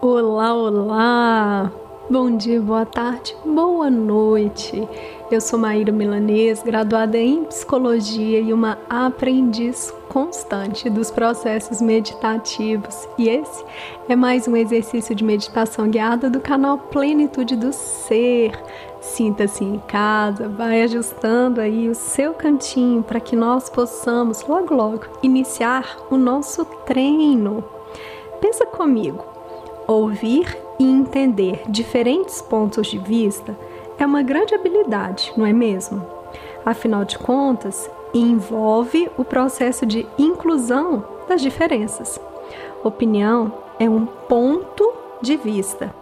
Olá, olá! Bom dia, boa tarde, boa noite. Eu sou Maíra Milanês, graduada em psicologia e uma aprendiz constante dos processos meditativos. E esse é mais um exercício de meditação guiada do canal Plenitude do Ser. Sinta-se em casa, vai ajustando aí o seu cantinho para que nós possamos logo logo iniciar o nosso treino. Pensa comigo. Ouvir e entender diferentes pontos de vista é uma grande habilidade, não é mesmo? Afinal de contas, envolve o processo de inclusão das diferenças. Opinião é um ponto de vista,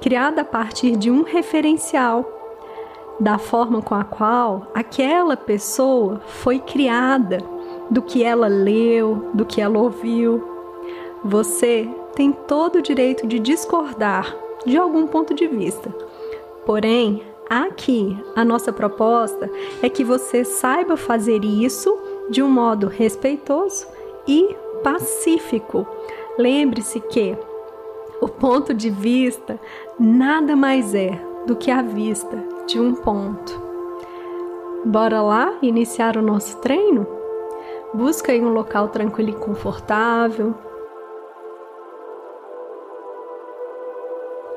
criado a partir de um referencial, da forma com a qual aquela pessoa foi criada, do que ela leu, do que ela ouviu. Você tem todo o direito de discordar de algum ponto de vista. Porém, aqui a nossa proposta é que você saiba fazer isso de um modo respeitoso e pacífico. Lembre-se que o ponto de vista nada mais é do que a vista de um ponto. Bora lá iniciar o nosso treino? Busca aí um local tranquilo e confortável,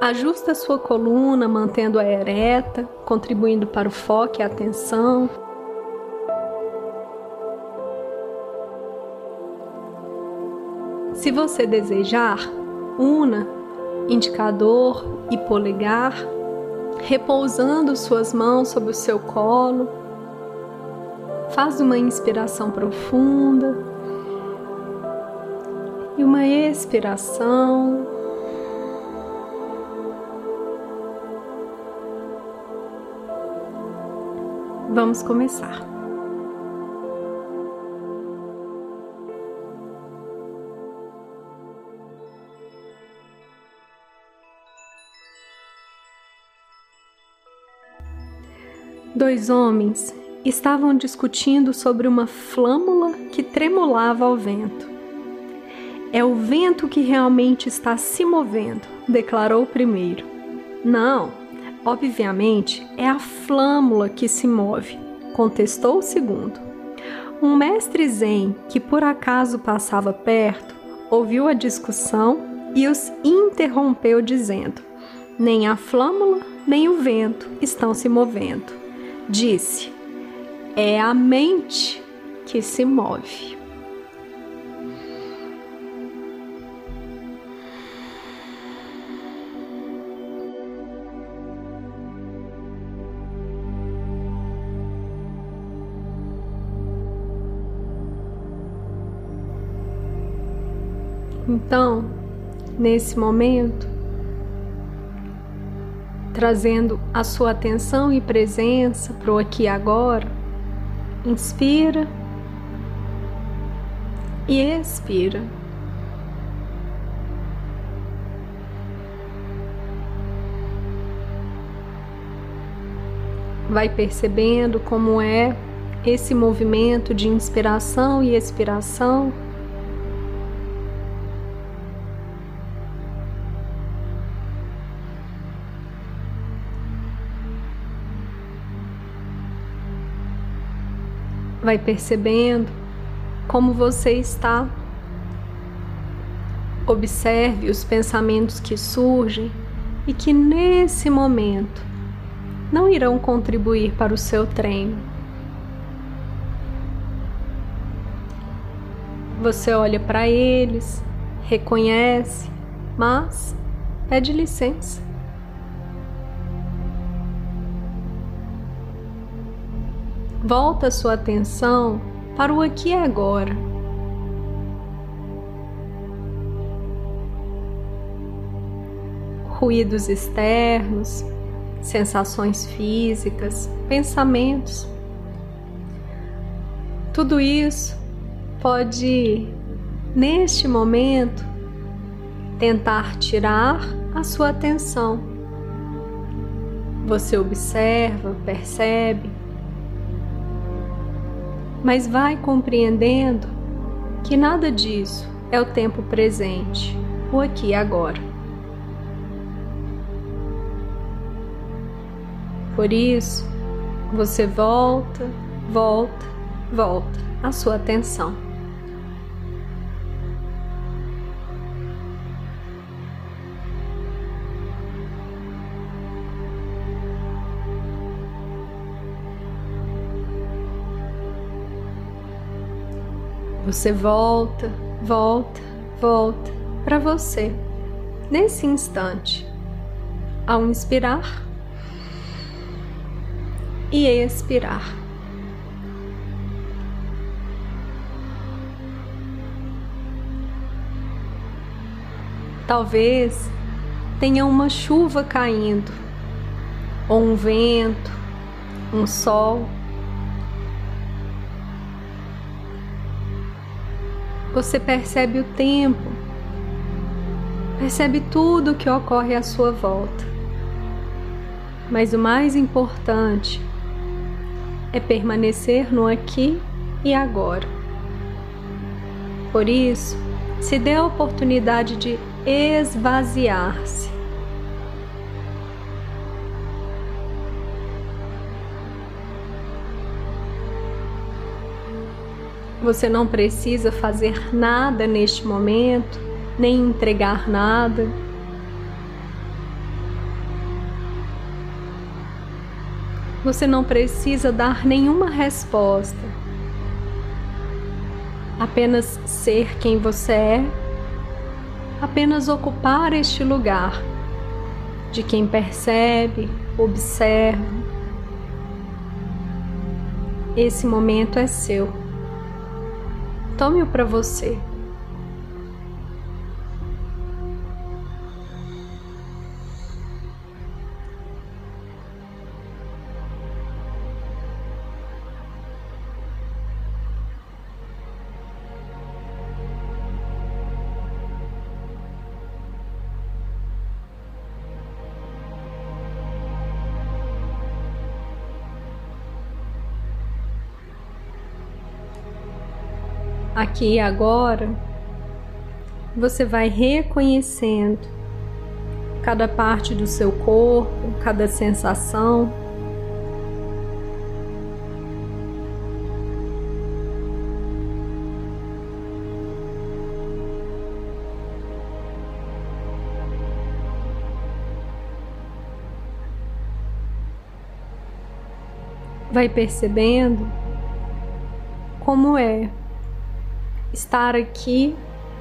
Ajusta a sua coluna, mantendo-a ereta, contribuindo para o foco e a atenção. Se você desejar, una indicador e polegar, repousando suas mãos sobre o seu colo. Faz uma inspiração profunda e uma expiração. Vamos começar. Dois homens estavam discutindo sobre uma flâmula que tremulava ao vento. É o vento que realmente está se movendo, declarou o primeiro. Não, Obviamente, é a flâmula que se move, contestou o segundo. Um mestre zen que por acaso passava perto ouviu a discussão e os interrompeu, dizendo: Nem a flâmula nem o vento estão se movendo. Disse: É a mente que se move. Então, nesse momento, trazendo a sua atenção e presença para o aqui e agora, inspira e expira. Vai percebendo como é esse movimento de inspiração e expiração. Vai percebendo como você está. Observe os pensamentos que surgem e que nesse momento não irão contribuir para o seu treino. Você olha para eles, reconhece, mas pede licença. Volta sua atenção para o aqui e agora. Ruídos externos, sensações físicas, pensamentos. Tudo isso pode, neste momento, tentar tirar a sua atenção. Você observa, percebe, mas vai compreendendo que nada disso é o tempo presente, o aqui e agora. Por isso, você volta, volta, volta a sua atenção. Você volta, volta, volta para você nesse instante. Ao inspirar e expirar. Talvez tenha uma chuva caindo, ou um vento, um sol. Você percebe o tempo, percebe tudo o que ocorre à sua volta. Mas o mais importante é permanecer no aqui e agora. Por isso, se dê a oportunidade de esvaziar-se. Você não precisa fazer nada neste momento, nem entregar nada. Você não precisa dar nenhuma resposta. Apenas ser quem você é apenas ocupar este lugar de quem percebe, observa. Esse momento é seu. Tome-o para você. Aqui e agora, você vai reconhecendo cada parte do seu corpo, cada sensação. Vai percebendo como é estar aqui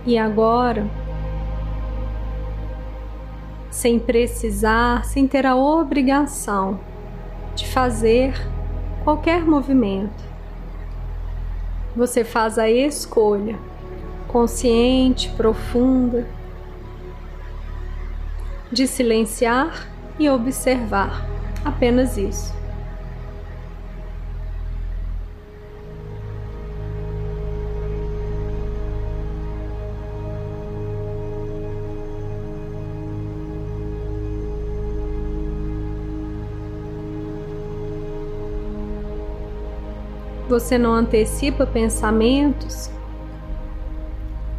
e agora, sem precisar, sem ter a obrigação de fazer qualquer movimento. Você faz a escolha consciente, profunda, de silenciar e observar. Apenas isso. Você não antecipa pensamentos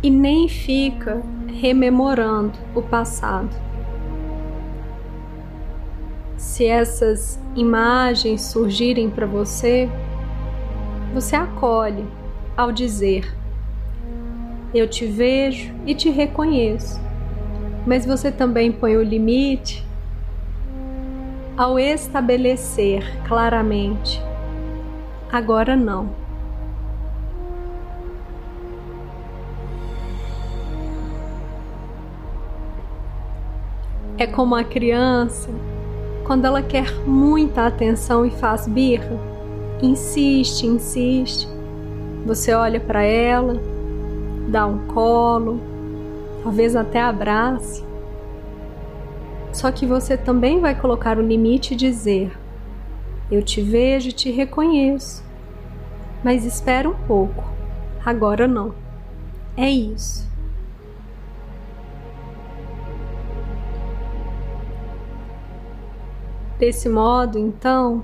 e nem fica rememorando o passado. Se essas imagens surgirem para você, você acolhe ao dizer: Eu te vejo e te reconheço. Mas você também põe o limite ao estabelecer claramente agora não. É como a criança quando ela quer muita atenção e faz birra, insiste, insiste. Você olha para ela, dá um colo, talvez até abrace. Só que você também vai colocar o limite e dizer: eu te vejo e te reconheço. Mas espera um pouco. Agora não. É isso. Desse modo, então,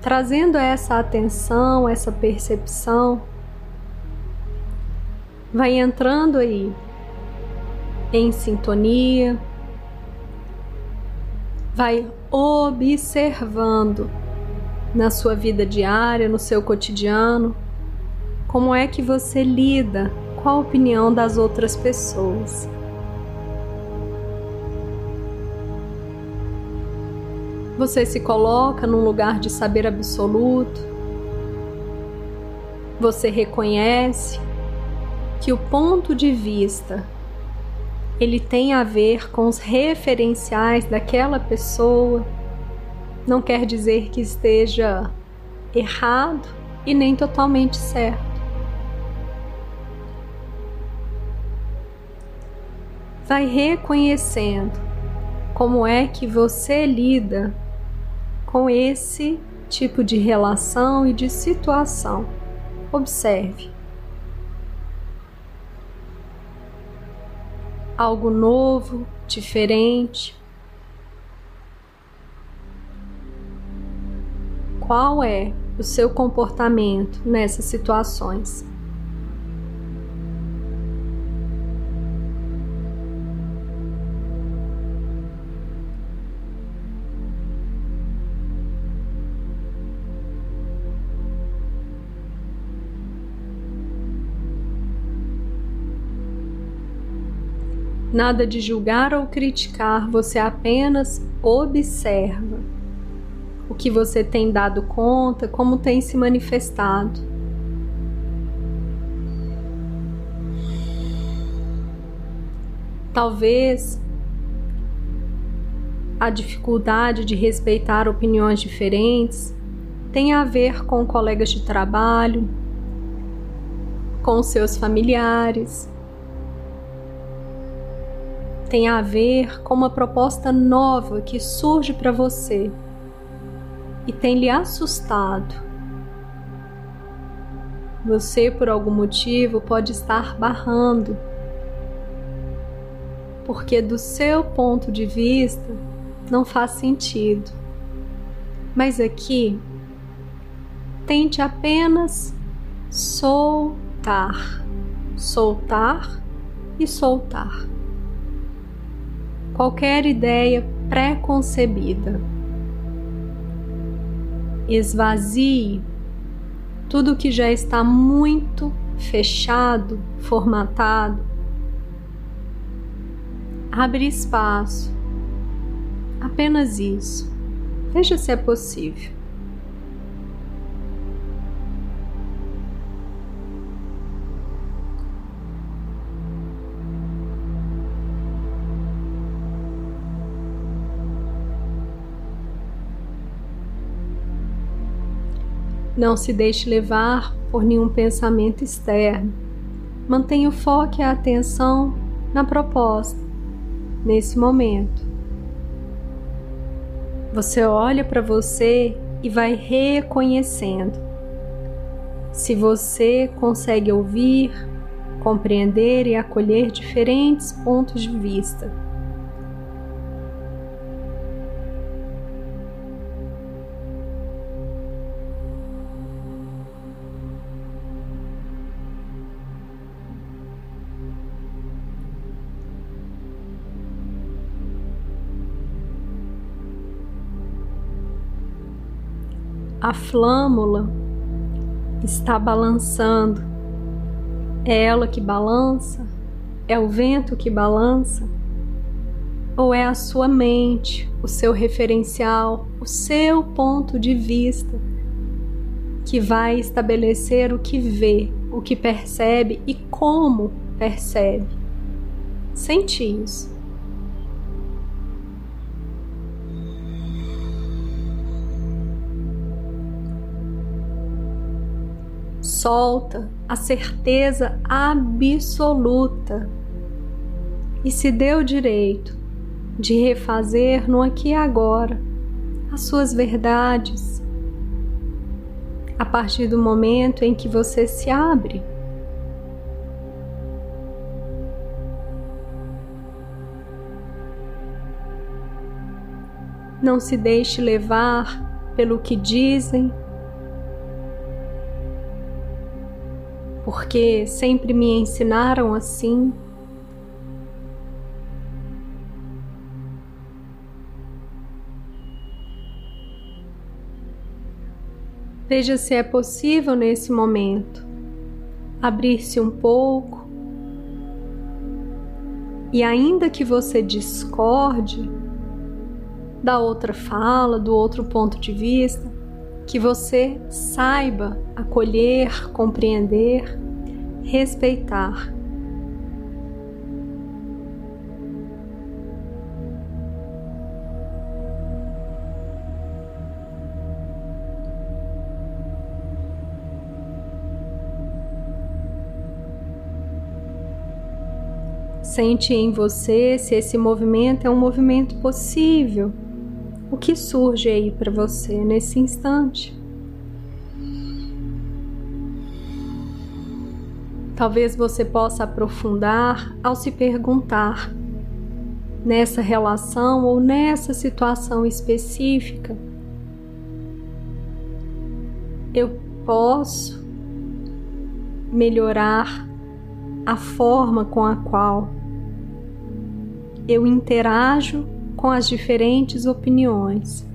trazendo essa atenção, essa percepção, vai entrando aí em sintonia, vai observando na sua vida diária, no seu cotidiano, como é que você lida com a opinião das outras pessoas. Você se coloca num lugar de saber absoluto. Você reconhece que o ponto de vista ele tem a ver com os referenciais daquela pessoa. Não quer dizer que esteja errado e nem totalmente certo. Vai reconhecendo como é que você lida com esse tipo de relação e de situação. Observe. Algo novo, diferente. Qual é o seu comportamento nessas situações? Nada de julgar ou criticar, você apenas observa que você tem dado conta, como tem se manifestado. Talvez a dificuldade de respeitar opiniões diferentes tenha a ver com colegas de trabalho, com seus familiares tem a ver com uma proposta nova que surge para você e tem lhe assustado. Você, por algum motivo, pode estar barrando, porque do seu ponto de vista não faz sentido. Mas aqui, tente apenas soltar, soltar e soltar qualquer ideia pré-concebida. Esvazie tudo que já está muito fechado, formatado. Abre espaço. Apenas isso. Veja se é possível. Não se deixe levar por nenhum pensamento externo. Mantenha o foco e a atenção na proposta, nesse momento. Você olha para você e vai reconhecendo. Se você consegue ouvir, compreender e acolher diferentes pontos de vista a flâmula está balançando. É ela que balança? É o vento que balança? Ou é a sua mente, o seu referencial, o seu ponto de vista que vai estabelecer o que vê, o que percebe e como percebe? Sente solta a certeza absoluta e se dê o direito de refazer no aqui e agora as suas verdades a partir do momento em que você se abre. Não se deixe levar pelo que dizem porque sempre me ensinaram assim. Veja se é possível nesse momento abrir-se um pouco e, ainda que você discorde da outra fala, do outro ponto de vista, que você saiba acolher, compreender respeitar Sente em você se esse movimento é um movimento possível. O que surge aí para você nesse instante? Talvez você possa aprofundar ao se perguntar nessa relação ou nessa situação específica. Eu posso melhorar a forma com a qual eu interajo com as diferentes opiniões.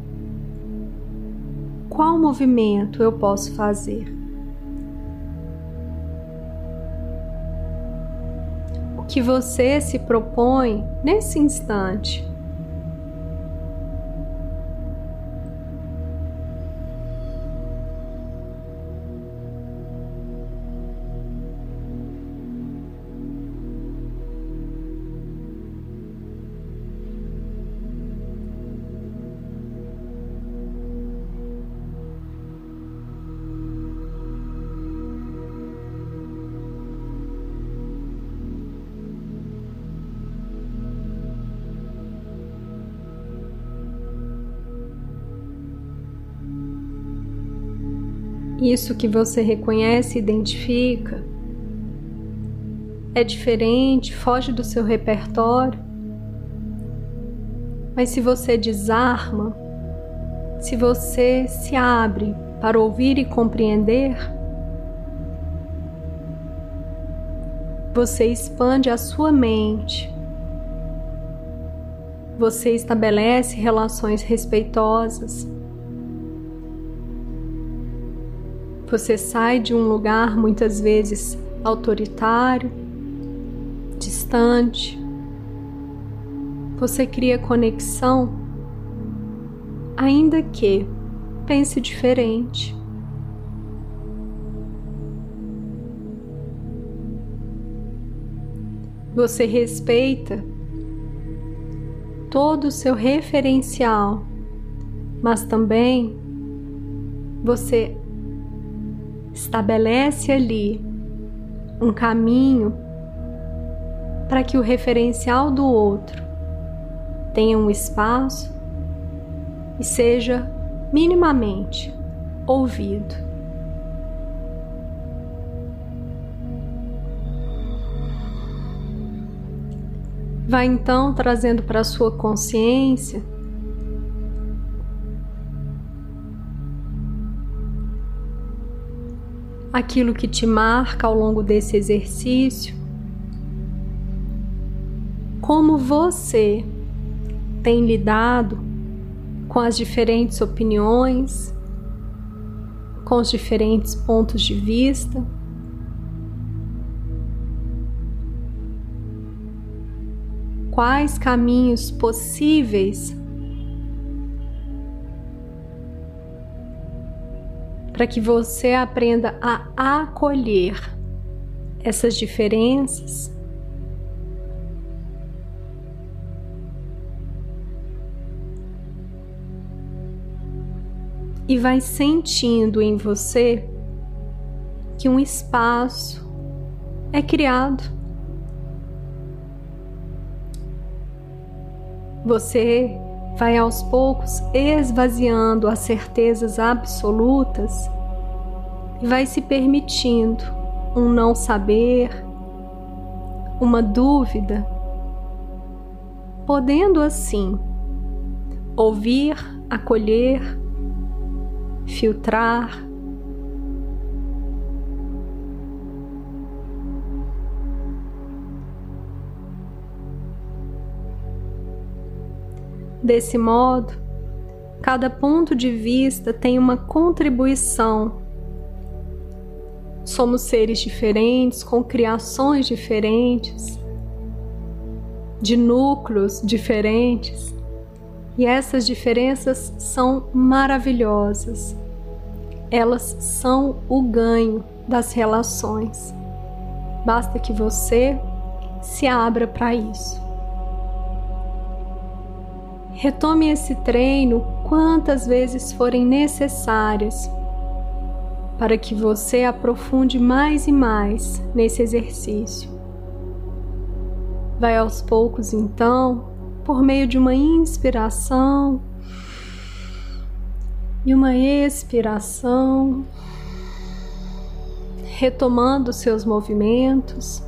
Qual movimento eu posso fazer? Que você se propõe nesse instante? Isso que você reconhece e identifica é diferente, foge do seu repertório. Mas se você desarma, se você se abre para ouvir e compreender, você expande a sua mente, você estabelece relações respeitosas Você sai de um lugar muitas vezes autoritário, distante. Você cria conexão, ainda que pense diferente. Você respeita todo o seu referencial, mas também você estabelece ali um caminho para que o referencial do outro tenha um espaço e seja minimamente ouvido. Vai então trazendo para sua consciência aquilo que te marca ao longo desse exercício, como você tem lidado com as diferentes opiniões, com os diferentes pontos de vista. Quais caminhos possíveis para que você aprenda a acolher essas diferenças. E vai sentindo em você que um espaço é criado. Você vai aos poucos esvaziando as certezas absolutas e vai se permitindo um não saber, uma dúvida, podendo assim ouvir, acolher, filtrar, Desse modo, Cada ponto de vista tem uma contribuição. Somos seres diferentes, com criações diferentes, de núcleos diferentes. E essas diferenças são maravilhosas. Elas são o ganho das relações. Basta que você se abra para isso. Retome esse treino quantas vezes forem necessárias para que você aprofunde mais e mais nesse exercício. Vai aos poucos, então, por meio de uma inspiração e uma expiração, retomando seus movimentos.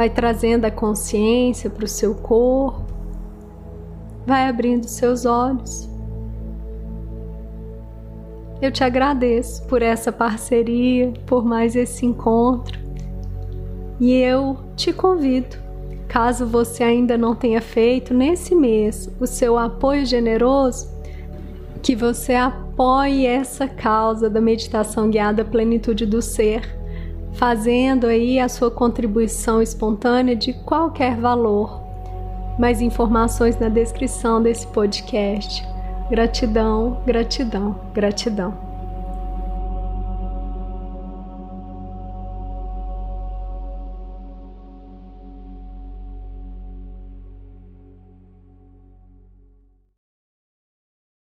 Vai trazendo a consciência para o seu corpo, vai abrindo seus olhos. Eu te agradeço por essa parceria, por mais esse encontro. E eu te convido, caso você ainda não tenha feito nesse mês o seu apoio generoso, que você apoie essa causa da meditação guiada plenitude do ser, fazendo aí a sua contribuição espontânea de qualquer valor. Mais informações na descrição desse podcast. Gratidão, gratidão, gratidão.